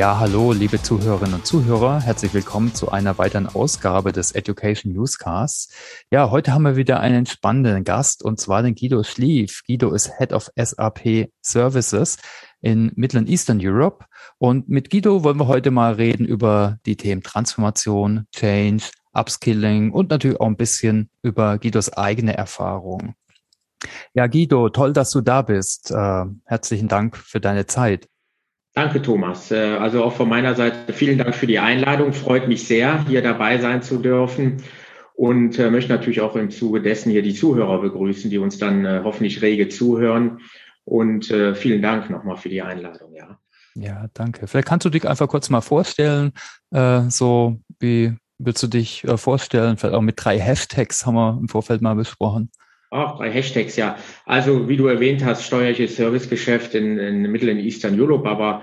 Ja, hallo, liebe Zuhörerinnen und Zuhörer. Herzlich willkommen zu einer weiteren Ausgabe des Education Newscasts. Ja, heute haben wir wieder einen spannenden Gast und zwar den Guido Schlief. Guido ist Head of SAP Services in Middle and Eastern Europe. Und mit Guido wollen wir heute mal reden über die Themen Transformation, Change, Upskilling und natürlich auch ein bisschen über Guidos eigene Erfahrung. Ja, Guido, toll, dass du da bist. Äh, herzlichen Dank für deine Zeit. Danke, Thomas. Äh, also auch von meiner Seite vielen Dank für die Einladung. Freut mich sehr, hier dabei sein zu dürfen und äh, möchte natürlich auch im Zuge dessen hier die Zuhörer begrüßen, die uns dann äh, hoffentlich rege zuhören. Und vielen Dank nochmal für die Einladung, ja. Ja, danke. Vielleicht kannst du dich einfach kurz mal vorstellen, so wie willst du dich vorstellen? Vielleicht auch mit drei Hashtags haben wir im Vorfeld mal besprochen. Auch drei Hashtags, ja. Also, wie du erwähnt hast, steuerliches Servicegeschäft in, in Middle and Eastern Europe, aber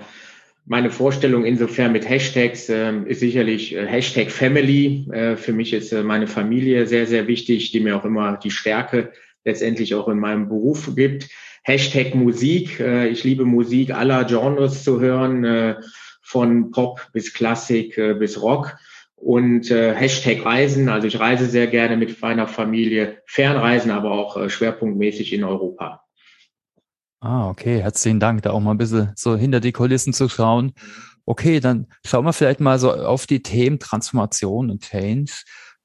meine Vorstellung insofern mit Hashtags äh, ist sicherlich äh, Hashtag Family. Äh, für mich ist äh, meine Familie sehr, sehr wichtig, die mir auch immer die Stärke letztendlich auch in meinem Beruf gibt. Hashtag Musik. Äh, ich liebe Musik aller Genres zu hören, äh, von Pop bis Klassik bis Rock und äh, Hashtag Reisen. Also ich reise sehr gerne mit meiner Familie, Fernreisen, aber auch äh, schwerpunktmäßig in Europa. Ah, okay, herzlichen Dank, da auch mal ein bisschen so hinter die Kulissen zu schauen. Okay, dann schauen wir vielleicht mal so auf die Themen Transformation und Change.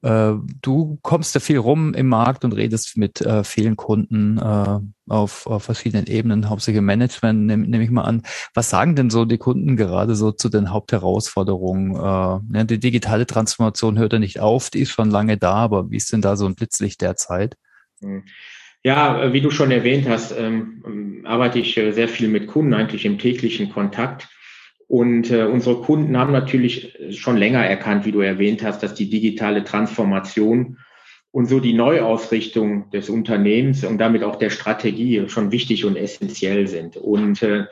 Äh, du kommst ja viel rum im Markt und redest mit äh, vielen Kunden äh, auf, auf verschiedenen Ebenen, hauptsächlich im Management, nehme nehm ich mal an. Was sagen denn so die Kunden gerade so zu den Hauptherausforderungen? Äh, ja, die digitale Transformation hört ja nicht auf, die ist schon lange da, aber wie ist denn da so ein Blitzlicht derzeit? Hm. Ja, wie du schon erwähnt hast, ähm, arbeite ich äh, sehr viel mit Kunden eigentlich im täglichen Kontakt. Und äh, unsere Kunden haben natürlich schon länger erkannt, wie du erwähnt hast, dass die digitale Transformation und so die Neuausrichtung des Unternehmens und damit auch der Strategie schon wichtig und essentiell sind. Und äh,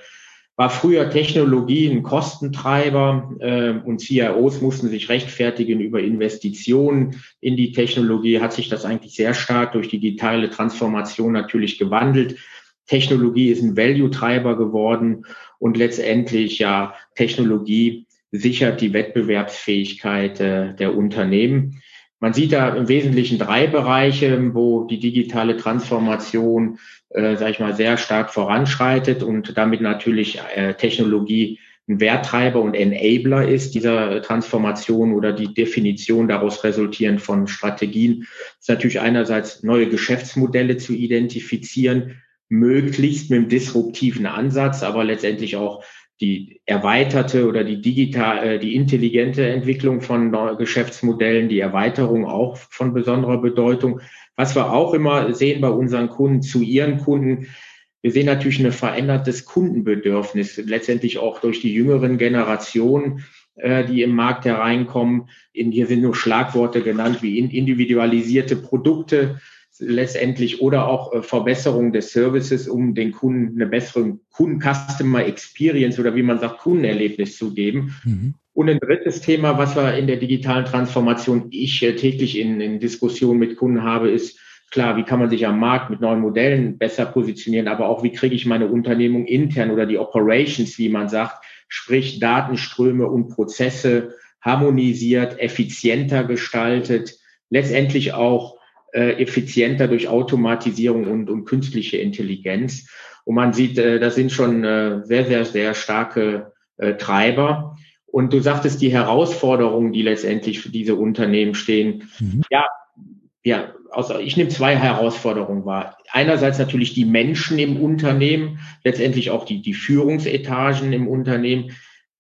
war früher Technologie ein Kostentreiber äh, und CIOs mussten sich rechtfertigen über Investitionen in die Technologie, hat sich das eigentlich sehr stark durch digitale Transformation natürlich gewandelt. Technologie ist ein Value-Treiber geworden und letztendlich ja Technologie sichert die Wettbewerbsfähigkeit äh, der Unternehmen. Man sieht da im Wesentlichen drei Bereiche, wo die digitale Transformation, äh, sage ich mal, sehr stark voranschreitet und damit natürlich äh, Technologie ein Werttreiber und Enabler ist dieser Transformation oder die Definition daraus resultierend von Strategien, ist natürlich einerseits neue Geschäftsmodelle zu identifizieren, möglichst mit einem disruptiven Ansatz, aber letztendlich auch die erweiterte oder die digital, äh, die intelligente Entwicklung von Geschäftsmodellen, die Erweiterung auch von besonderer Bedeutung. Was wir auch immer sehen bei unseren Kunden zu ihren Kunden, wir sehen natürlich ein verändertes Kundenbedürfnis, letztendlich auch durch die jüngeren Generationen, äh, die im Markt hereinkommen. In, hier sind nur Schlagworte genannt wie individualisierte Produkte, letztendlich oder auch äh, Verbesserung des Services, um den Kunden eine bessere Kunden-Customer Experience oder wie man sagt, Kundenerlebnis zu geben. Mhm. Und ein drittes Thema, was wir in der digitalen Transformation ich äh, täglich in, in Diskussionen mit Kunden habe, ist klar, wie kann man sich am Markt mit neuen Modellen besser positionieren, aber auch wie kriege ich meine Unternehmung intern oder die Operations, wie man sagt, sprich Datenströme und Prozesse harmonisiert, effizienter gestaltet, letztendlich auch äh, effizienter durch Automatisierung und, und künstliche Intelligenz. Und man sieht, äh, das sind schon äh, sehr, sehr, sehr starke äh, Treiber. Und du sagtest die Herausforderungen, die letztendlich für diese Unternehmen stehen. Mhm. Ja, ja, also ich nehme zwei Herausforderungen wahr. Einerseits natürlich die Menschen im Unternehmen, letztendlich auch die, die Führungsetagen im Unternehmen,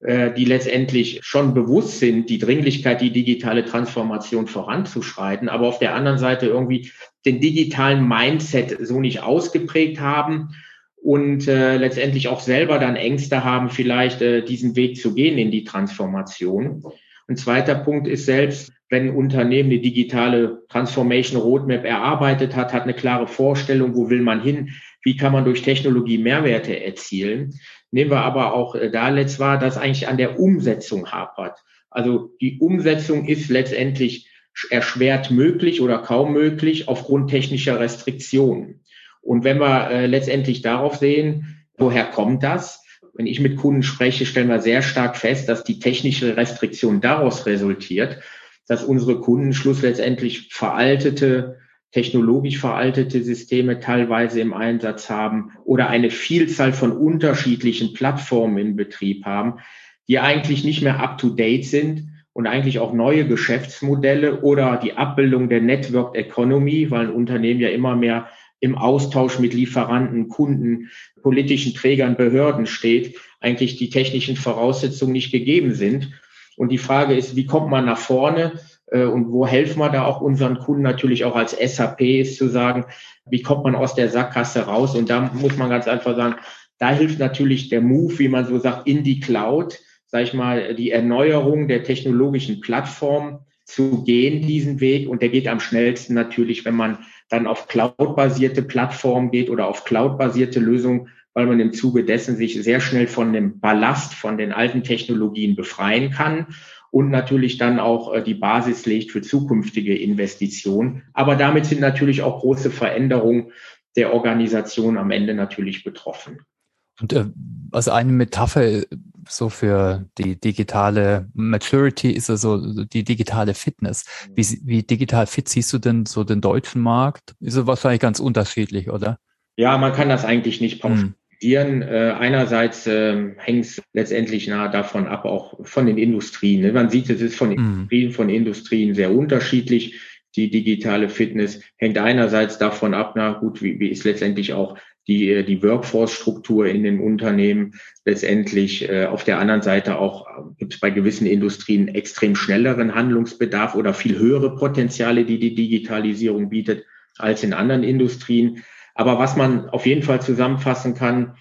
die letztendlich schon bewusst sind, die Dringlichkeit, die digitale Transformation voranzuschreiten, aber auf der anderen Seite irgendwie den digitalen Mindset so nicht ausgeprägt haben und äh, letztendlich auch selber dann Ängste haben, vielleicht äh, diesen Weg zu gehen in die Transformation. Ein zweiter Punkt ist selbst, wenn ein Unternehmen eine digitale Transformation Roadmap erarbeitet hat, hat eine klare Vorstellung, wo will man hin, wie kann man durch Technologie Mehrwerte erzielen, Nehmen wir aber auch äh, da letzt wahr, dass eigentlich an der Umsetzung hapert. Also die Umsetzung ist letztendlich erschwert möglich oder kaum möglich aufgrund technischer Restriktionen. Und wenn wir äh, letztendlich darauf sehen, woher kommt das? wenn ich mit Kunden spreche, stellen wir sehr stark fest, dass die technische Restriktion daraus resultiert, dass unsere Kunden schlussendlich veraltete, technologisch veraltete Systeme teilweise im Einsatz haben oder eine Vielzahl von unterschiedlichen Plattformen in Betrieb haben, die eigentlich nicht mehr up-to-date sind und eigentlich auch neue Geschäftsmodelle oder die Abbildung der Network Economy, weil ein Unternehmen ja immer mehr im Austausch mit Lieferanten, Kunden, politischen Trägern, Behörden steht, eigentlich die technischen Voraussetzungen nicht gegeben sind. Und die Frage ist, wie kommt man nach vorne? Äh, und wo helfen wir da auch unseren Kunden natürlich auch als SAP ist zu sagen, wie kommt man aus der Sackgasse raus? Und da muss man ganz einfach sagen, da hilft natürlich der Move, wie man so sagt, in die Cloud, sag ich mal, die Erneuerung der technologischen Plattform zu gehen, diesen Weg. Und der geht am schnellsten natürlich, wenn man dann auf cloud-basierte Plattformen geht oder auf cloud-basierte Lösungen, weil man im Zuge dessen sich sehr schnell von dem Ballast von den alten Technologien befreien kann und natürlich dann auch äh, die Basis legt für zukünftige Investitionen. Aber damit sind natürlich auch große Veränderungen der Organisation am Ende natürlich betroffen. Und äh, also eine Metapher so für die digitale Maturity ist also die digitale Fitness. Wie, wie digital fit siehst du denn so den deutschen Markt? Ist es wahrscheinlich ganz unterschiedlich, oder? Ja, man kann das eigentlich nicht hm. Hm. Äh, einerseits äh, hängt es letztendlich nahe davon ab, auch von den Industrien. Ne? Man sieht, es ist von hm. Industrien, von Industrien sehr unterschiedlich. Die digitale Fitness hängt einerseits davon ab, na gut, wie, wie ist letztendlich auch die, äh, die Workforce-Struktur in den Unternehmen letztendlich. Äh, auf der anderen Seite auch äh, gibt es bei gewissen Industrien extrem schnelleren Handlungsbedarf oder viel höhere Potenziale, die die Digitalisierung bietet, als in anderen Industrien. Aber was man auf jeden Fall zusammenfassen kann,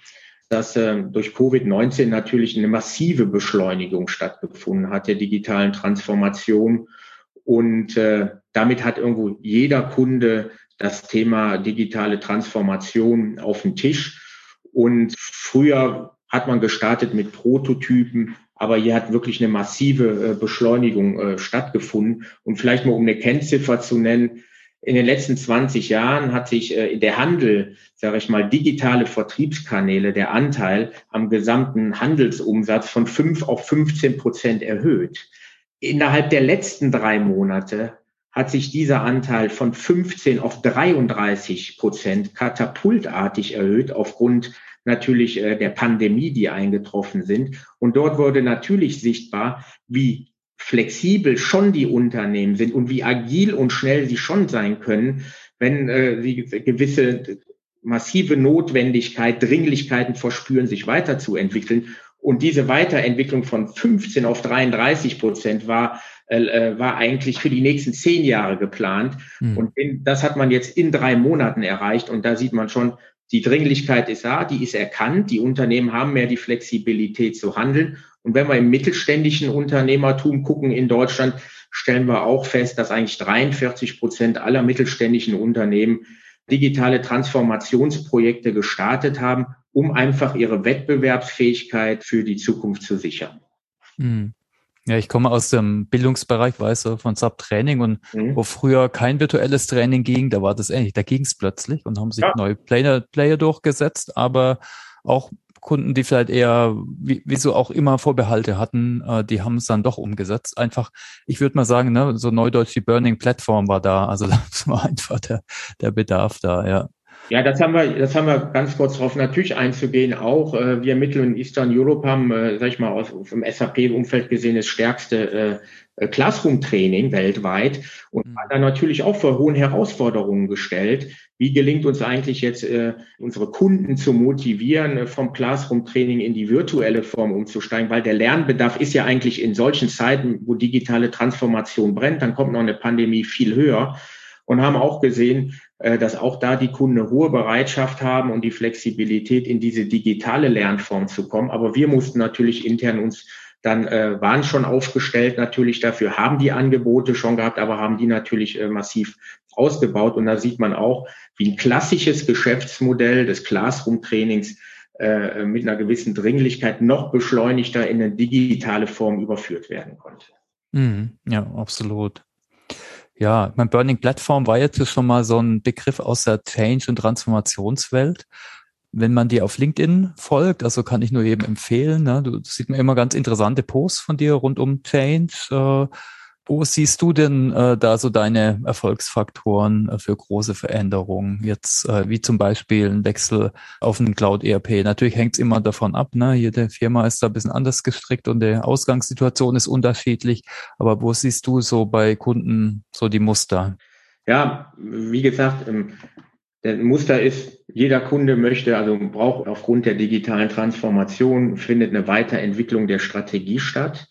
dass äh, durch Covid-19 natürlich eine massive Beschleunigung stattgefunden hat der digitalen Transformation. Und äh, damit hat irgendwo jeder Kunde das Thema digitale Transformation auf den Tisch. Und früher hat man gestartet mit Prototypen, aber hier hat wirklich eine massive äh, Beschleunigung äh, stattgefunden. Und vielleicht mal um eine Kennziffer zu nennen, in den letzten 20 Jahren hat sich äh, der Handel, sage ich mal, digitale Vertriebskanäle, der Anteil am gesamten Handelsumsatz von 5 auf 15 Prozent erhöht. Innerhalb der letzten drei Monate hat sich dieser Anteil von 15 auf 33 Prozent katapultartig erhöht aufgrund natürlich äh, der Pandemie, die eingetroffen sind. Und dort wurde natürlich sichtbar, wie flexibel schon die Unternehmen sind und wie agil und schnell sie schon sein können, wenn äh, sie gewisse massive Notwendigkeit, Dringlichkeiten verspüren, sich weiterzuentwickeln. Und diese Weiterentwicklung von 15 auf 33 Prozent war äh, äh, war eigentlich für die nächsten zehn Jahre geplant. Mhm. Und in, das hat man jetzt in drei Monaten erreicht. Und da sieht man schon, die Dringlichkeit ist da, die ist erkannt. Die Unternehmen haben mehr die Flexibilität zu handeln. Und wenn wir im mittelständischen Unternehmertum gucken in Deutschland, stellen wir auch fest, dass eigentlich 43 Prozent aller mittelständischen Unternehmen digitale Transformationsprojekte gestartet haben, um einfach ihre Wettbewerbsfähigkeit für die Zukunft zu sichern. Mhm. Ja, ich komme aus dem Bildungsbereich, weißt du, von SAP Training und mhm. wo früher kein virtuelles Training ging, da war das ähnlich. Da ging es plötzlich und haben sich ja. neue Player, Player durchgesetzt, aber auch Kunden, die vielleicht eher, wie, wie so auch immer Vorbehalte hatten, äh, die haben es dann doch umgesetzt. Einfach, ich würde mal sagen, ne, so neudeutsch die Burning Platform war da. Also das war einfach der, der Bedarf da, ja. Ja, das haben wir, das haben wir ganz kurz darauf natürlich einzugehen. Auch äh, wir Mittel- und Eastern Europe haben, äh, sag ich mal, aus, im SAP-Umfeld gesehen das stärkste äh, Classroom-Training weltweit und mhm. dann natürlich auch vor hohen Herausforderungen gestellt. Wie gelingt uns eigentlich jetzt, äh, unsere Kunden zu motivieren, äh, vom Classroom-Training in die virtuelle Form umzusteigen? Weil der Lernbedarf ist ja eigentlich in solchen Zeiten, wo digitale Transformation brennt, dann kommt noch eine Pandemie viel höher und haben auch gesehen, dass auch da die Kunden eine hohe Bereitschaft haben und die Flexibilität in diese digitale Lernform zu kommen. Aber wir mussten natürlich intern uns dann äh, waren schon aufgestellt natürlich dafür, haben die Angebote schon gehabt, aber haben die natürlich äh, massiv ausgebaut. Und da sieht man auch, wie ein klassisches Geschäftsmodell des Classroom-Trainings äh, mit einer gewissen Dringlichkeit noch beschleunigter in eine digitale Form überführt werden konnte. Mhm, ja, absolut. Ja, mein Burning Platform war jetzt schon mal so ein Begriff aus der Change- und Transformationswelt. wenn man dir auf LinkedIn folgt, also kann ich nur jedem empfehlen, ne? du sieht man immer ganz interessante Posts von dir rund um Change. Äh, wo siehst du denn äh, da so deine Erfolgsfaktoren äh, für große Veränderungen? Jetzt äh, wie zum Beispiel ein Wechsel auf ein Cloud-ERP. Natürlich hängt es immer davon ab. Ne? Jede Firma ist da ein bisschen anders gestrickt und die Ausgangssituation ist unterschiedlich. Aber wo siehst du so bei Kunden so die Muster? Ja, wie gesagt, ähm, der Muster ist, jeder Kunde möchte, also braucht aufgrund der digitalen Transformation, findet eine Weiterentwicklung der Strategie statt.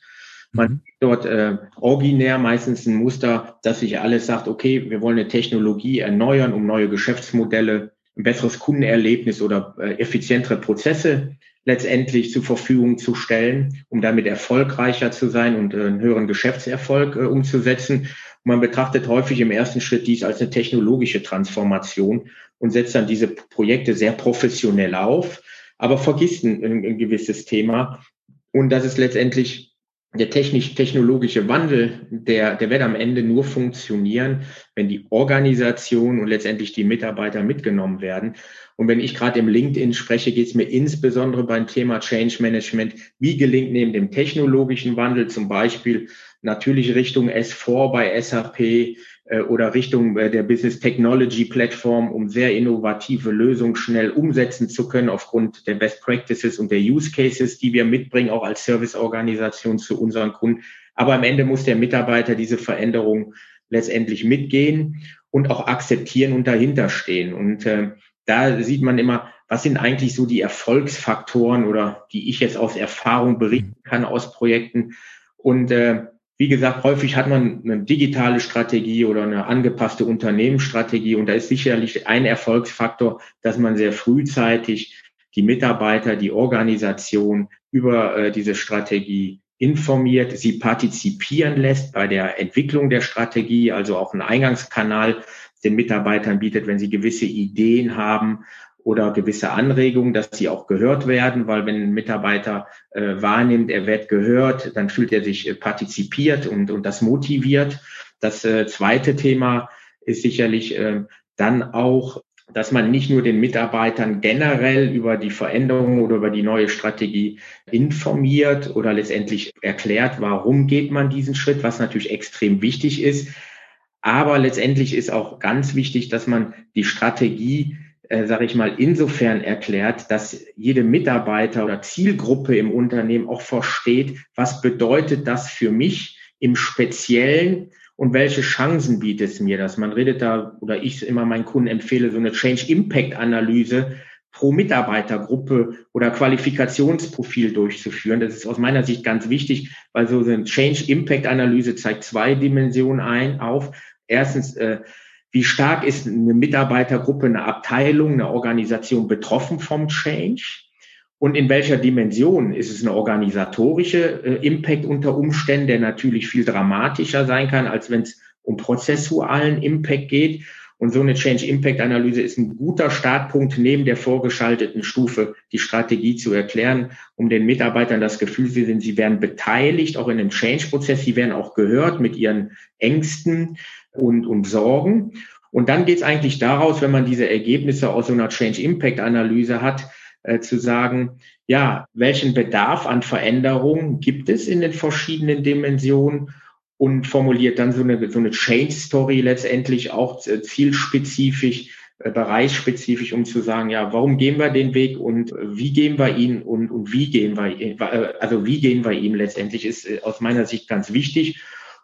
Man mhm. dort äh, originär meistens ein Muster, dass sich alles sagt, okay, wir wollen eine Technologie erneuern, um neue Geschäftsmodelle, ein besseres Kundenerlebnis oder äh, effizientere Prozesse letztendlich zur Verfügung zu stellen, um damit erfolgreicher zu sein und äh, einen höheren Geschäftserfolg äh, umzusetzen. Und man betrachtet häufig im ersten Schritt dies als eine technologische Transformation und setzt dann diese Projekte sehr professionell auf, aber vergisst ein, ein gewisses Thema. Und das ist letztendlich der technisch-technologische Wandel, der, der wird am Ende nur funktionieren, wenn die Organisation und letztendlich die Mitarbeiter mitgenommen werden. Und wenn ich gerade im LinkedIn spreche, geht es mir insbesondere beim Thema Change Management, wie gelingt neben dem technologischen Wandel zum Beispiel natürlich Richtung S4 bei SAP, oder Richtung äh, der Business Technology Plattform, um sehr innovative Lösungen schnell umsetzen zu können aufgrund der Best Practices und der Use Cases, die wir mitbringen, auch als Serviceorganisation zu unseren Kunden. Aber am Ende muss der Mitarbeiter diese Veränderung letztendlich mitgehen und auch akzeptieren und dahinter stehen. Und äh, da sieht man immer, was sind eigentlich so die Erfolgsfaktoren oder die ich jetzt aus Erfahrung berichten kann aus Projekten. Und äh, wie gesagt, häufig hat man eine digitale Strategie oder eine angepasste Unternehmensstrategie und da ist sicherlich ein Erfolgsfaktor, dass man sehr frühzeitig die Mitarbeiter, die Organisation über äh, diese Strategie informiert, sie partizipieren lässt bei der Entwicklung der Strategie, also auch einen Eingangskanal den Mitarbeitern bietet, wenn sie gewisse Ideen haben oder gewisse Anregungen, dass sie auch gehört werden, weil wenn ein Mitarbeiter äh, wahrnimmt, er wird gehört, dann fühlt er sich äh, partizipiert und, und das motiviert. Das äh, zweite Thema ist sicherlich äh, dann auch, dass man nicht nur den Mitarbeitern generell über die Veränderungen oder über die neue Strategie informiert oder letztendlich erklärt, warum geht man diesen Schritt, was natürlich extrem wichtig ist. Aber letztendlich ist auch ganz wichtig, dass man die Strategie äh, sage ich mal, insofern erklärt, dass jede Mitarbeiter oder Zielgruppe im Unternehmen auch versteht, was bedeutet das für mich im Speziellen und welche Chancen bietet es mir das? Man redet da, oder ich immer meinen Kunden empfehle, so eine Change Impact Analyse pro Mitarbeitergruppe oder Qualifikationsprofil durchzuführen. Das ist aus meiner Sicht ganz wichtig, weil so eine Change Impact Analyse zeigt zwei Dimensionen ein auf. Erstens, äh, wie stark ist eine Mitarbeitergruppe, eine Abteilung, eine Organisation betroffen vom Change? Und in welcher Dimension ist es eine organisatorische äh, Impact unter Umständen, der natürlich viel dramatischer sein kann, als wenn es um prozessualen Impact geht. Und so eine Change Impact Analyse ist ein guter Startpunkt neben der vorgeschalteten Stufe, die Strategie zu erklären, um den Mitarbeitern das Gefühl zu sehen, sie werden beteiligt, auch in dem Change-Prozess, sie werden auch gehört mit ihren Ängsten und, und Sorgen. Und dann geht es eigentlich daraus, wenn man diese Ergebnisse aus so einer Change-Impact-Analyse hat, äh, zu sagen, ja, welchen Bedarf an Veränderungen gibt es in den verschiedenen Dimensionen und formuliert dann so eine, so eine Change-Story letztendlich auch äh, zielspezifisch, äh, bereichsspezifisch, um zu sagen, ja, warum gehen wir den Weg und wie gehen wir ihn und, und wie gehen wir, äh, also wie gehen wir ihm letztendlich, ist aus meiner Sicht ganz wichtig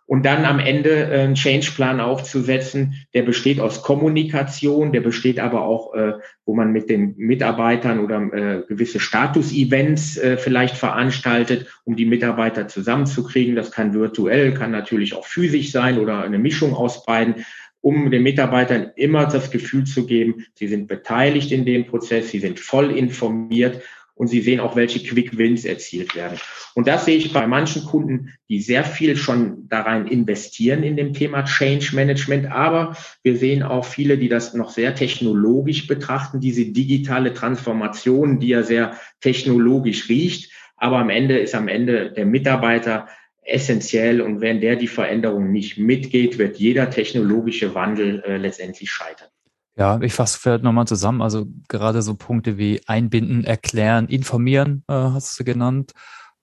und dann am Ende äh, einen Changeplan aufzusetzen, der besteht aus Kommunikation, der besteht aber auch, äh, wo man mit den Mitarbeitern oder äh, gewisse Status-Events äh, vielleicht veranstaltet, um die Mitarbeiter zusammenzukriegen. Das kann virtuell, kann natürlich auch physisch sein oder eine Mischung aus beiden um den Mitarbeitern immer das Gefühl zu geben, sie sind beteiligt in dem Prozess, sie sind voll informiert und Sie sehen auch, welche Quick Wins erzielt werden. Und das sehe ich bei manchen Kunden, die sehr viel schon darein investieren in dem Thema Change Management. Aber wir sehen auch viele, die das noch sehr technologisch betrachten, diese digitale Transformation, die ja sehr technologisch riecht. Aber am Ende ist am Ende der Mitarbeiter essentiell. Und wenn der die Veränderung nicht mitgeht, wird jeder technologische Wandel äh, letztendlich scheitern. Ja, ich fasse vielleicht nochmal zusammen. Also gerade so Punkte wie einbinden, erklären, informieren, äh, hast du genannt.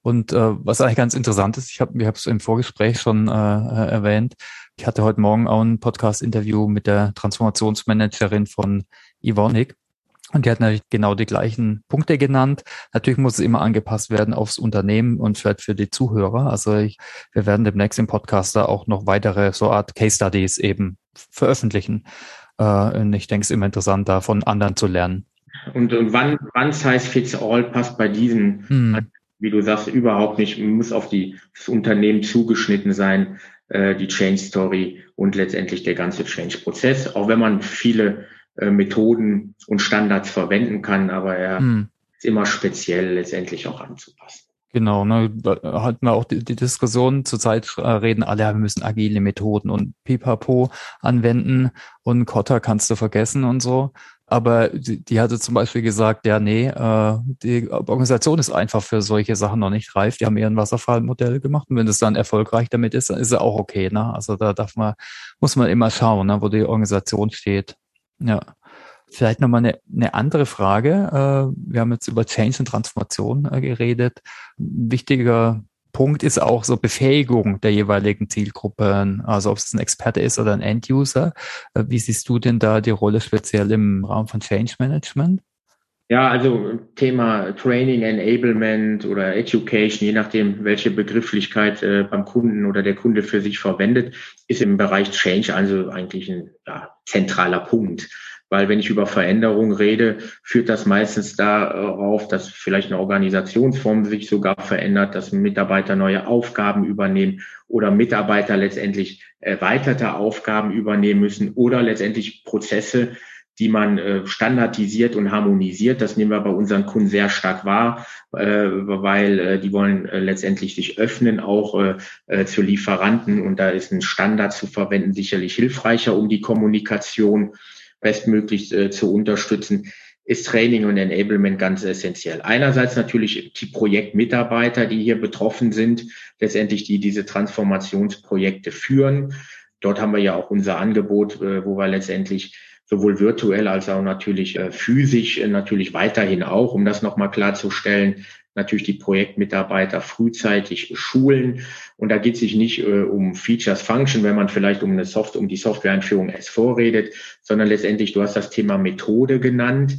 Und äh, was eigentlich ganz interessant ist, ich habe ich es im Vorgespräch schon äh, äh, erwähnt, ich hatte heute Morgen auch ein Podcast-Interview mit der Transformationsmanagerin von Ivonic. Und die hat natürlich genau die gleichen Punkte genannt. Natürlich muss es immer angepasst werden aufs Unternehmen und vielleicht für die Zuhörer. Also ich, wir werden demnächst im Podcast da auch noch weitere so Art Case Studies eben veröffentlichen. Äh, und ich denke, es ist immer interessant, da von anderen zu lernen. Und, und wann, wann Size Fits All passt bei diesen, hm. wie du sagst, überhaupt nicht, muss auf die, das Unternehmen zugeschnitten sein, äh, die Change Story und letztendlich der ganze Change-Prozess. Auch wenn man viele äh, Methoden und Standards verwenden kann, aber er hm. ist immer speziell letztendlich auch anzupassen. Genau, ne, hatten wir auch die, die Diskussion, zurzeit äh, reden alle, wir müssen agile Methoden und Pipapo anwenden und Kotter kannst du vergessen und so. Aber die, die hatte zum Beispiel gesagt, ja, nee, äh, die Organisation ist einfach für solche Sachen noch nicht reif. Die haben eher ein Wasserfallmodell gemacht und wenn es dann erfolgreich damit ist, dann ist es auch okay. Ne? Also da darf man, muss man immer schauen, ne, wo die Organisation steht. Ja. Vielleicht nochmal eine, eine andere Frage. Äh, wir haben jetzt über Change und Transformation äh, geredet. Ein wichtiger Punkt ist auch so Befähigung der jeweiligen Zielgruppen, also ob es ein Experte ist oder ein End-User. Äh, wie siehst du denn da die Rolle speziell im Raum von Change Management? Ja, also Thema Training, Enablement oder Education, je nachdem, welche Begrifflichkeit äh, beim Kunden oder der Kunde für sich verwendet, ist im Bereich Change also eigentlich ein ja, zentraler Punkt. Weil wenn ich über Veränderung rede, führt das meistens darauf, dass vielleicht eine Organisationsform sich sogar verändert, dass Mitarbeiter neue Aufgaben übernehmen oder Mitarbeiter letztendlich erweiterte Aufgaben übernehmen müssen oder letztendlich Prozesse die man äh, standardisiert und harmonisiert. Das nehmen wir bei unseren Kunden sehr stark wahr, äh, weil äh, die wollen letztendlich sich öffnen, auch zu Lieferanten. Und da ist ein Standard zu verwenden sicherlich hilfreicher, um die Kommunikation bestmöglich äh, zu unterstützen ist Training und Enablement ganz essentiell. Einerseits natürlich die Projektmitarbeiter, die hier betroffen sind, letztendlich die diese Transformationsprojekte führen. Dort haben wir ja auch unser Angebot, wo wir letztendlich sowohl virtuell als auch natürlich äh, physisch äh, natürlich weiterhin auch, um das nochmal klarzustellen, natürlich die Projektmitarbeiter frühzeitig schulen. Und da geht es sich nicht äh, um Features, Function, wenn man vielleicht um eine Soft um die Softwareeinführung S4 redet, sondern letztendlich, du hast das Thema Methode genannt.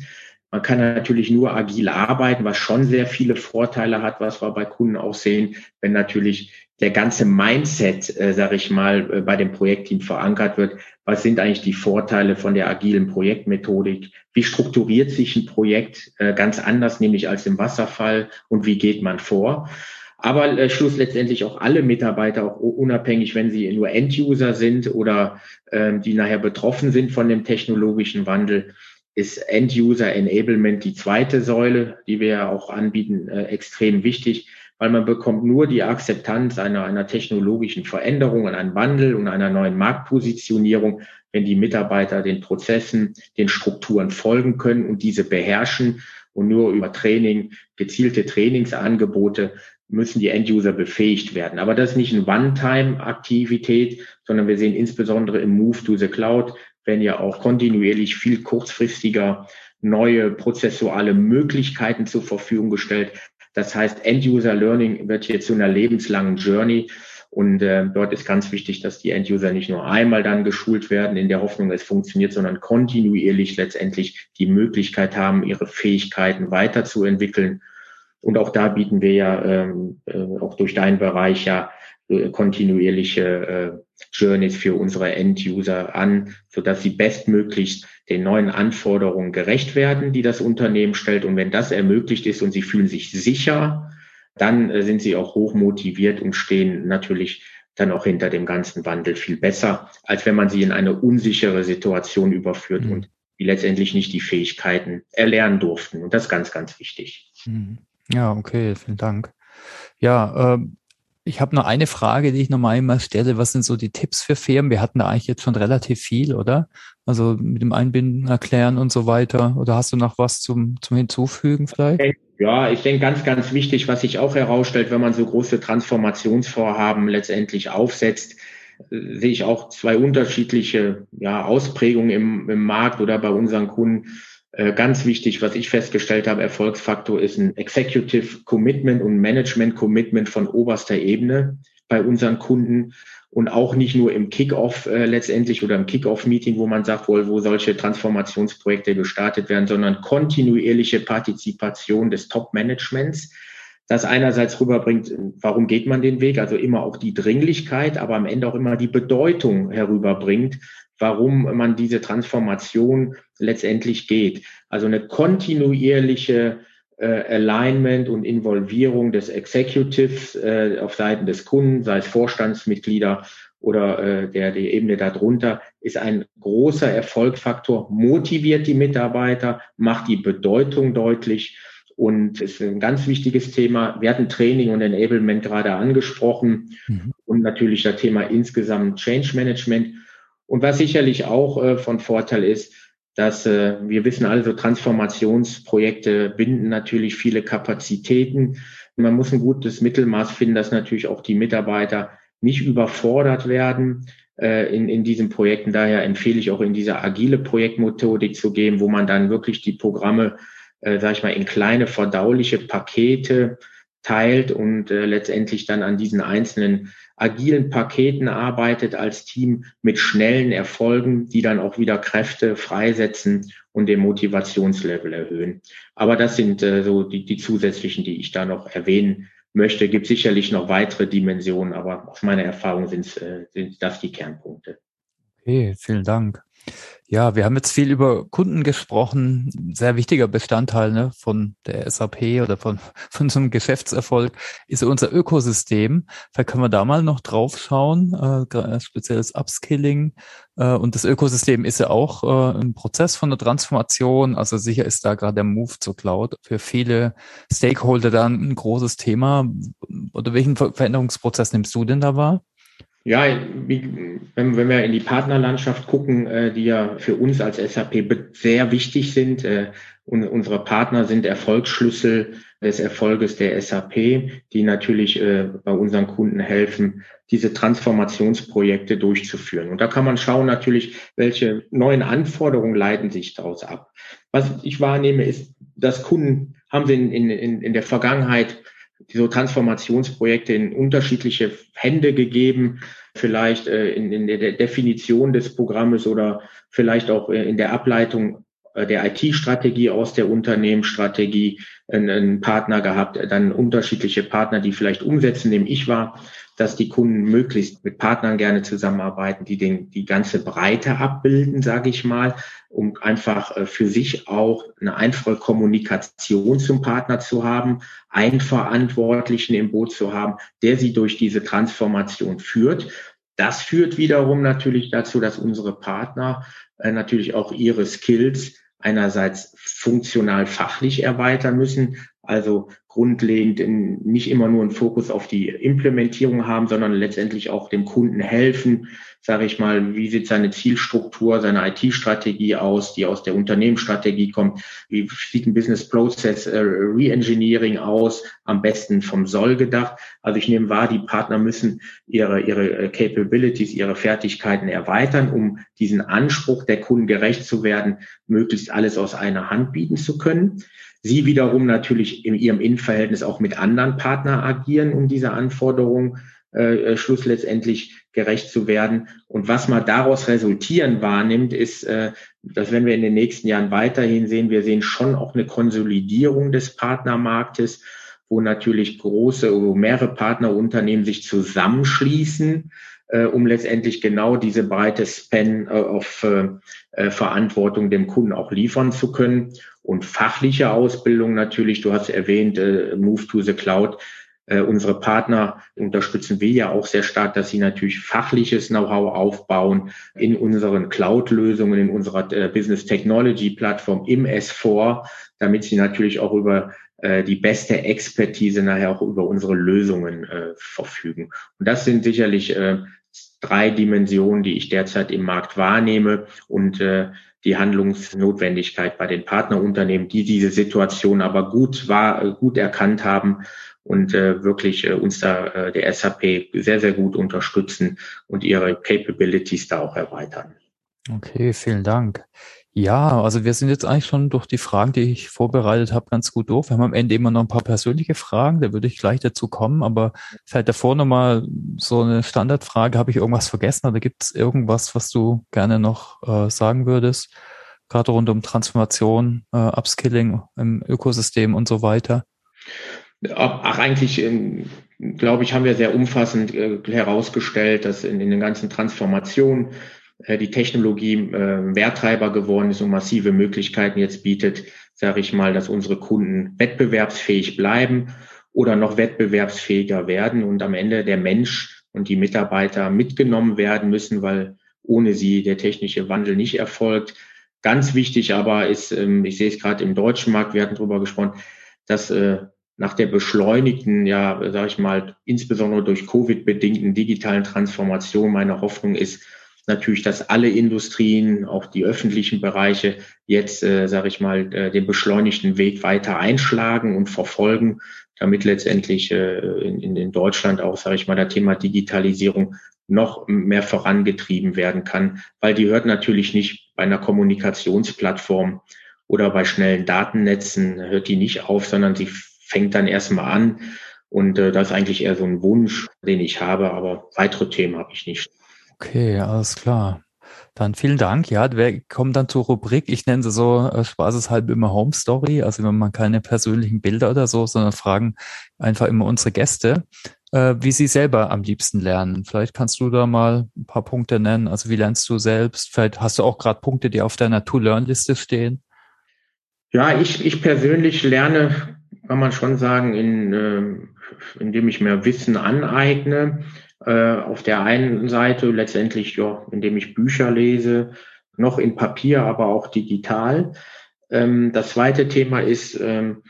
Man kann natürlich nur agil arbeiten, was schon sehr viele Vorteile hat, was wir bei Kunden auch sehen, wenn natürlich der ganze Mindset, äh, sage ich mal, äh, bei dem Projektteam verankert wird. Was sind eigentlich die Vorteile von der agilen Projektmethodik? Wie strukturiert sich ein Projekt äh, ganz anders, nämlich als im Wasserfall? Und wie geht man vor? Aber äh, Schluss letztendlich auch alle Mitarbeiter, auch unabhängig, wenn sie nur End-User sind oder ähm, die nachher betroffen sind von dem technologischen Wandel, ist End-User Enablement die zweite Säule, die wir ja auch anbieten, äh, extrem wichtig, weil man bekommt nur die Akzeptanz einer, einer technologischen Veränderung, einem Wandel und einer neuen Marktpositionierung, wenn die Mitarbeiter den Prozessen, den Strukturen folgen können und diese beherrschen und nur über Training, gezielte Trainingsangebote müssen die End-User befähigt werden. Aber das ist nicht eine One-Time-Aktivität, sondern wir sehen insbesondere im Move to the Cloud, wenn ja auch kontinuierlich viel kurzfristiger neue prozessuale Möglichkeiten zur Verfügung gestellt. Das heißt, End-User Learning wird hier zu einer lebenslangen Journey. Und äh, dort ist ganz wichtig, dass die End-User nicht nur einmal dann geschult werden in der Hoffnung, es funktioniert, sondern kontinuierlich letztendlich die Möglichkeit haben, ihre Fähigkeiten weiterzuentwickeln. Und auch da bieten wir ja ähm, äh, auch durch deinen Bereich ja kontinuierliche äh, Journeys für unsere End-User an, so dass sie bestmöglichst den neuen Anforderungen gerecht werden, die das Unternehmen stellt. Und wenn das ermöglicht ist und sie fühlen sich sicher, dann äh, sind sie auch hoch motiviert und stehen natürlich dann auch hinter dem ganzen Wandel viel besser, als wenn man sie in eine unsichere Situation überführt mhm. und die letztendlich nicht die Fähigkeiten erlernen durften. Und das ist ganz, ganz wichtig. Mhm. Ja, okay, vielen Dank. Ja, ähm ich habe noch eine Frage, die ich nochmal einmal stelle. Was sind so die Tipps für Firmen? Wir hatten da eigentlich jetzt schon relativ viel, oder? Also mit dem Einbinden erklären und so weiter. Oder hast du noch was zum, zum Hinzufügen vielleicht? Ja, ich denke ganz, ganz wichtig, was sich auch herausstellt, wenn man so große Transformationsvorhaben letztendlich aufsetzt, äh, sehe ich auch zwei unterschiedliche ja, Ausprägungen im, im Markt oder bei unseren Kunden. Äh, ganz wichtig, was ich festgestellt habe, Erfolgsfaktor ist ein Executive Commitment und Management Commitment von oberster Ebene bei unseren Kunden. Und auch nicht nur im Kickoff äh, letztendlich oder im Kickoff-Meeting, wo man sagt, wo, wo solche Transformationsprojekte gestartet werden, sondern kontinuierliche Partizipation des Top-Managements, das einerseits rüberbringt, warum geht man den Weg, also immer auch die Dringlichkeit, aber am Ende auch immer die Bedeutung herüberbringt, warum man diese Transformation letztendlich geht. Also eine kontinuierliche äh, Alignment und Involvierung des Executives äh, auf Seiten des Kunden, sei es Vorstandsmitglieder oder äh, der die Ebene darunter, ist ein großer Erfolgsfaktor, motiviert die Mitarbeiter, macht die Bedeutung deutlich und ist ein ganz wichtiges Thema. Wir hatten Training und Enablement gerade angesprochen mhm. und natürlich das Thema insgesamt Change Management. Und was sicherlich auch äh, von Vorteil ist, dass äh, wir wissen also, Transformationsprojekte binden natürlich viele Kapazitäten. Man muss ein gutes Mittelmaß finden, dass natürlich auch die Mitarbeiter nicht überfordert werden äh, in, in diesen Projekten. Daher empfehle ich auch in diese agile Projektmethodik zu gehen, wo man dann wirklich die Programme, äh, sage ich mal, in kleine verdauliche Pakete teilt und äh, letztendlich dann an diesen einzelnen agilen Paketen arbeitet als Team mit schnellen Erfolgen, die dann auch wieder Kräfte freisetzen und den Motivationslevel erhöhen. Aber das sind äh, so die, die zusätzlichen, die ich da noch erwähnen möchte. Gibt sicherlich noch weitere Dimensionen, aber aus meiner Erfahrung sind, äh, sind das die Kernpunkte. Okay, vielen Dank. Ja, wir haben jetzt viel über Kunden gesprochen. Sehr wichtiger Bestandteil ne, von der SAP oder von, von so einem Geschäftserfolg ist unser Ökosystem. Vielleicht können wir da mal noch drauf schauen, äh, spezielles Upskilling. Äh, und das Ökosystem ist ja auch äh, ein Prozess von der Transformation. Also sicher ist da gerade der Move zur Cloud für viele Stakeholder dann ein großes Thema. Oder welchen Veränderungsprozess nimmst du denn da wahr? Ja, wenn, wir in die Partnerlandschaft gucken, äh, die ja für uns als SAP sehr wichtig sind, äh, und unsere Partner sind Erfolgsschlüssel des Erfolges der SAP, die natürlich äh, bei unseren Kunden helfen, diese Transformationsprojekte durchzuführen. Und da kann man schauen natürlich, welche neuen Anforderungen leiten sich daraus ab. Was ich wahrnehme, ist, dass Kunden haben sie in, in, in der Vergangenheit so Transformationsprojekte in unterschiedliche Hände gegeben, vielleicht äh, in, in der Definition des Programmes oder vielleicht auch äh, in der Ableitung äh, der IT-Strategie aus der Unternehmensstrategie einen Partner gehabt, dann unterschiedliche Partner, die vielleicht umsetzen, dem ich war dass die Kunden möglichst mit Partnern gerne zusammenarbeiten, die den, die ganze Breite abbilden, sage ich mal, um einfach äh, für sich auch eine einfache Kommunikation zum Partner zu haben, einen Verantwortlichen im Boot zu haben, der sie durch diese Transformation führt. Das führt wiederum natürlich dazu, dass unsere Partner äh, natürlich auch ihre Skills einerseits funktional fachlich erweitern müssen, also grundlegend in, nicht immer nur einen Fokus auf die Implementierung haben, sondern letztendlich auch dem Kunden helfen, sage ich mal, wie sieht seine Zielstruktur, seine IT-Strategie aus, die aus der Unternehmensstrategie kommt, wie sieht ein Business Process äh, Reengineering aus, am besten vom Soll gedacht. Also ich nehme wahr, die Partner müssen ihre, ihre äh, Capabilities, ihre Fertigkeiten erweitern, um diesen Anspruch der Kunden gerecht zu werden, möglichst alles aus einer Hand bieten zu können. Sie wiederum natürlich in ihrem Innenverhältnis auch mit anderen Partnern agieren, um diese Anforderungen äh, äh, Schluss letztendlich gerecht zu werden. Und was man daraus resultieren wahrnimmt, ist, äh, dass wenn wir in den nächsten Jahren weiterhin sehen, wir sehen schon auch eine Konsolidierung des Partnermarktes, wo natürlich große oder mehrere Partnerunternehmen sich zusammenschließen, um letztendlich genau diese breite Span äh, auf äh, äh, Verantwortung dem Kunden auch liefern zu können und fachliche Ausbildung natürlich, du hast erwähnt, äh, Move to the Cloud. Äh, unsere Partner unterstützen wir ja auch sehr stark, dass sie natürlich fachliches Know-how aufbauen in unseren Cloud-Lösungen, in unserer äh, Business Technology Plattform im S4, damit sie natürlich auch über äh, die beste Expertise nachher auch über unsere Lösungen äh, verfügen. Und das sind sicherlich äh, drei Dimensionen, die ich derzeit im Markt wahrnehme und äh, die Handlungsnotwendigkeit bei den Partnerunternehmen, die diese Situation aber gut war, gut erkannt haben und äh, wirklich äh, uns da der SAP sehr, sehr gut unterstützen und ihre Capabilities da auch erweitern. Okay, vielen Dank. Ja, also wir sind jetzt eigentlich schon durch die Fragen, die ich vorbereitet habe, ganz gut durch. Wir haben am Ende immer noch ein paar persönliche Fragen, da würde ich gleich dazu kommen, aber vielleicht davor nochmal so eine Standardfrage, habe ich irgendwas vergessen oder gibt es irgendwas, was du gerne noch äh, sagen würdest? Gerade rund um Transformation, äh, Upskilling im Ökosystem und so weiter. Ach, eigentlich, ähm, glaube ich, haben wir sehr umfassend äh, herausgestellt, dass in, in den ganzen Transformationen die Technologie äh, Werttreiber geworden ist und massive Möglichkeiten jetzt bietet, sage ich mal, dass unsere Kunden wettbewerbsfähig bleiben oder noch wettbewerbsfähiger werden und am Ende der Mensch und die Mitarbeiter mitgenommen werden müssen, weil ohne sie der technische Wandel nicht erfolgt. Ganz wichtig aber ist, ähm, ich sehe es gerade im deutschen Markt, wir hatten darüber gesprochen, dass äh, nach der beschleunigten, ja, sage ich mal, insbesondere durch Covid bedingten digitalen Transformation meine Hoffnung ist, natürlich, dass alle Industrien, auch die öffentlichen Bereiche jetzt, äh, sage ich mal, äh, den beschleunigten Weg weiter einschlagen und verfolgen, damit letztendlich äh, in, in Deutschland auch, sage ich mal, das Thema Digitalisierung noch mehr vorangetrieben werden kann, weil die hört natürlich nicht bei einer Kommunikationsplattform oder bei schnellen Datennetzen, hört die nicht auf, sondern sie fängt dann erstmal an. Und äh, das ist eigentlich eher so ein Wunsch, den ich habe, aber weitere Themen habe ich nicht. Okay, alles klar. Dann vielen Dank. Ja, wir kommen dann zur Rubrik. Ich nenne sie so äh, spaßeshalb immer Home Story. Also wenn man keine persönlichen Bilder oder so, sondern fragen einfach immer unsere Gäste, äh, wie sie selber am liebsten lernen. Vielleicht kannst du da mal ein paar Punkte nennen. Also wie lernst du selbst? Vielleicht hast du auch gerade Punkte, die auf deiner To-Learn-Liste stehen. Ja, ich, ich persönlich lerne, kann man schon sagen, in, äh, indem ich mir Wissen aneigne äh, auf der einen Seite letztendlich, ja, indem ich Bücher lese, noch in Papier, aber auch digital. Ähm, das zweite Thema ist, ähm,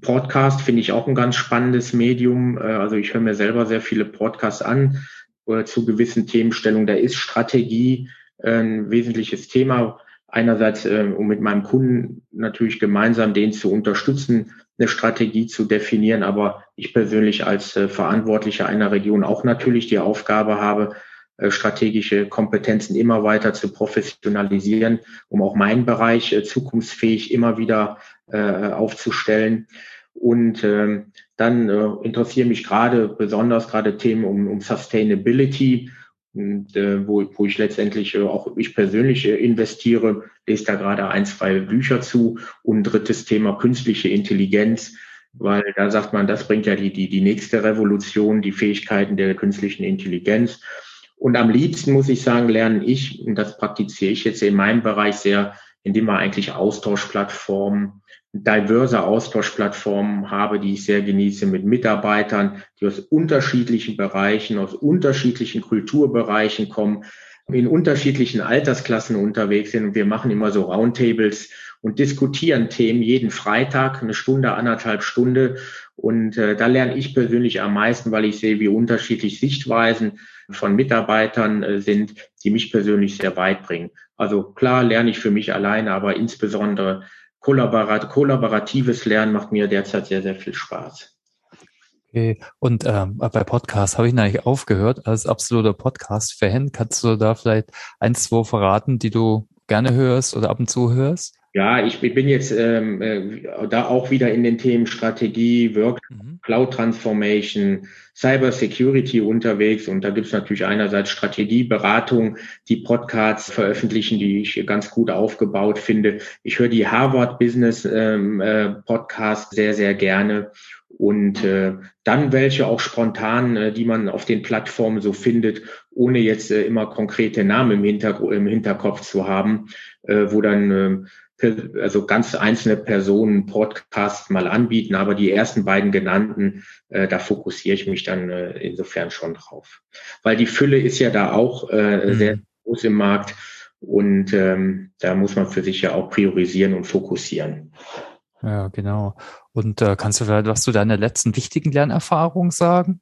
Podcast finde ich auch ein ganz spannendes Medium. Äh, also ich höre mir selber sehr viele Podcasts an äh, zu gewissen Themenstellungen. Da ist Strategie ein wesentliches Thema. Einerseits, äh, um mit meinem Kunden natürlich gemeinsam den zu unterstützen, eine Strategie zu definieren. Aber ich persönlich als äh, Verantwortlicher einer Region auch natürlich die Aufgabe habe, äh, strategische Kompetenzen immer weiter zu professionalisieren, um auch meinen Bereich äh, zukunftsfähig immer wieder äh, aufzustellen. Und ähm, dann äh, interessieren mich gerade besonders gerade Themen um, um Sustainability und, äh, wo, wo ich letztendlich äh, auch ich persönlich äh, investiere, lese da gerade ein, zwei Bücher zu. Und drittes Thema künstliche Intelligenz, weil da sagt man, das bringt ja die, die, die nächste Revolution, die Fähigkeiten der künstlichen Intelligenz. Und am liebsten muss ich sagen, lerne ich, und das praktiziere ich jetzt in meinem Bereich sehr, indem wir eigentlich Austauschplattformen diverse Austauschplattformen habe, die ich sehr genieße mit Mitarbeitern, die aus unterschiedlichen Bereichen, aus unterschiedlichen Kulturbereichen kommen, in unterschiedlichen Altersklassen unterwegs sind. Und wir machen immer so Roundtables und diskutieren Themen jeden Freitag, eine Stunde, anderthalb Stunde. Und äh, da lerne ich persönlich am meisten, weil ich sehe, wie unterschiedlich Sichtweisen von Mitarbeitern äh, sind, die mich persönlich sehr weit bringen. Also klar lerne ich für mich alleine, aber insbesondere kollaborat kollaboratives Lernen macht mir derzeit sehr, sehr viel Spaß. Okay. Und ähm, bei Podcasts habe ich eigentlich aufgehört. Als absoluter Podcast-Fan kannst du da vielleicht ein, zwei verraten, die du gerne hörst oder ab und zu hörst? Ja, ich bin jetzt ähm, äh, da auch wieder in den Themen Strategie, Work, mhm. Cloud Transformation, Cyber Security unterwegs und da gibt's natürlich einerseits Strategieberatung, die Podcasts veröffentlichen, die ich ganz gut aufgebaut finde. Ich höre die Harvard Business ähm, äh, Podcast sehr, sehr gerne und äh, dann welche auch spontan, äh, die man auf den Plattformen so findet, ohne jetzt äh, immer konkrete Namen im, Hinter im Hinterkopf zu haben, äh, wo dann äh, also ganz einzelne Personen Podcast mal anbieten, aber die ersten beiden genannten, äh, da fokussiere ich mich dann äh, insofern schon drauf. Weil die Fülle ist ja da auch äh, mhm. sehr groß im Markt und ähm, da muss man für sich ja auch priorisieren und fokussieren. Ja, genau. Und äh, kannst du vielleicht was zu deiner letzten wichtigen Lernerfahrung sagen?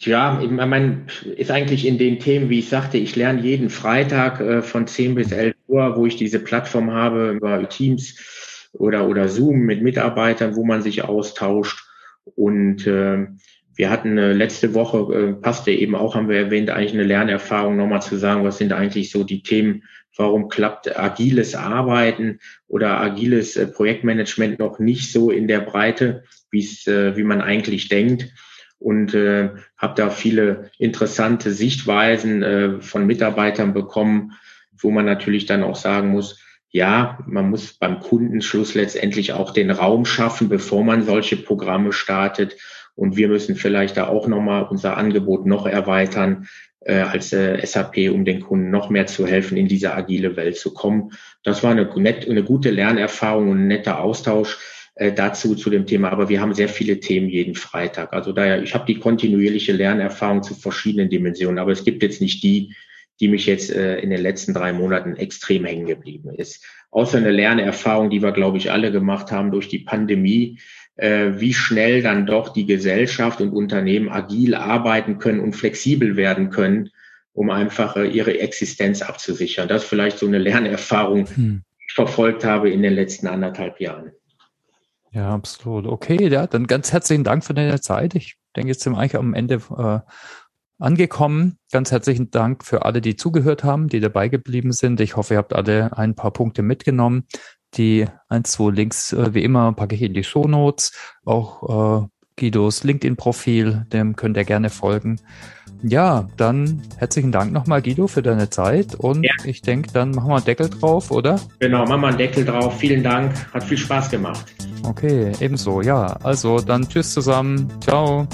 Ja, ich meine, ist eigentlich in den Themen, wie ich sagte, ich lerne jeden Freitag äh, von 10 bis 11 Uhr, wo ich diese Plattform habe über Teams oder, oder Zoom mit Mitarbeitern, wo man sich austauscht. Und äh, wir hatten äh, letzte Woche, äh, passte eben auch, haben wir erwähnt, eigentlich eine Lernerfahrung, nochmal zu sagen, was sind eigentlich so die Themen, warum klappt agiles Arbeiten oder agiles äh, Projektmanagement noch nicht so in der Breite, wie es, äh, wie man eigentlich denkt. Und äh, habe da viele interessante Sichtweisen äh, von Mitarbeitern bekommen, wo man natürlich dann auch sagen muss, ja, man muss beim Kundenschluss letztendlich auch den Raum schaffen, bevor man solche Programme startet. Und wir müssen vielleicht da auch nochmal unser Angebot noch erweitern äh, als äh, SAP, um den Kunden noch mehr zu helfen, in diese agile Welt zu kommen. Das war eine, nett, eine gute Lernerfahrung und ein netter Austausch äh, dazu zu dem Thema. Aber wir haben sehr viele Themen jeden Freitag. Also daher, ich habe die kontinuierliche Lernerfahrung zu verschiedenen Dimensionen, aber es gibt jetzt nicht die, die mich jetzt äh, in den letzten drei Monaten extrem hängen geblieben ist. Außer eine Lernerfahrung, die wir, glaube ich, alle gemacht haben durch die Pandemie, äh, wie schnell dann doch die Gesellschaft und Unternehmen agil arbeiten können und flexibel werden können, um einfach äh, ihre Existenz abzusichern. Das ist vielleicht so eine Lernerfahrung, hm. die ich verfolgt habe in den letzten anderthalb Jahren. Ja, absolut. Okay, ja, dann ganz herzlichen Dank für deine Zeit. Ich denke, jetzt sind wir eigentlich am Ende äh, angekommen. Ganz herzlichen Dank für alle, die zugehört haben, die dabei geblieben sind. Ich hoffe, ihr habt alle ein paar Punkte mitgenommen. Die ein, zwei Links, äh, wie immer, packe ich in die Show Notes. Auch äh, Guidos LinkedIn-Profil, dem könnt ihr gerne folgen. Ja, dann herzlichen Dank nochmal, Guido, für deine Zeit. Und ja. ich denke, dann machen wir einen Deckel drauf, oder? Genau, machen wir einen Deckel drauf. Vielen Dank. Hat viel Spaß gemacht. Okay, ebenso. Ja, also dann tschüss zusammen. Ciao.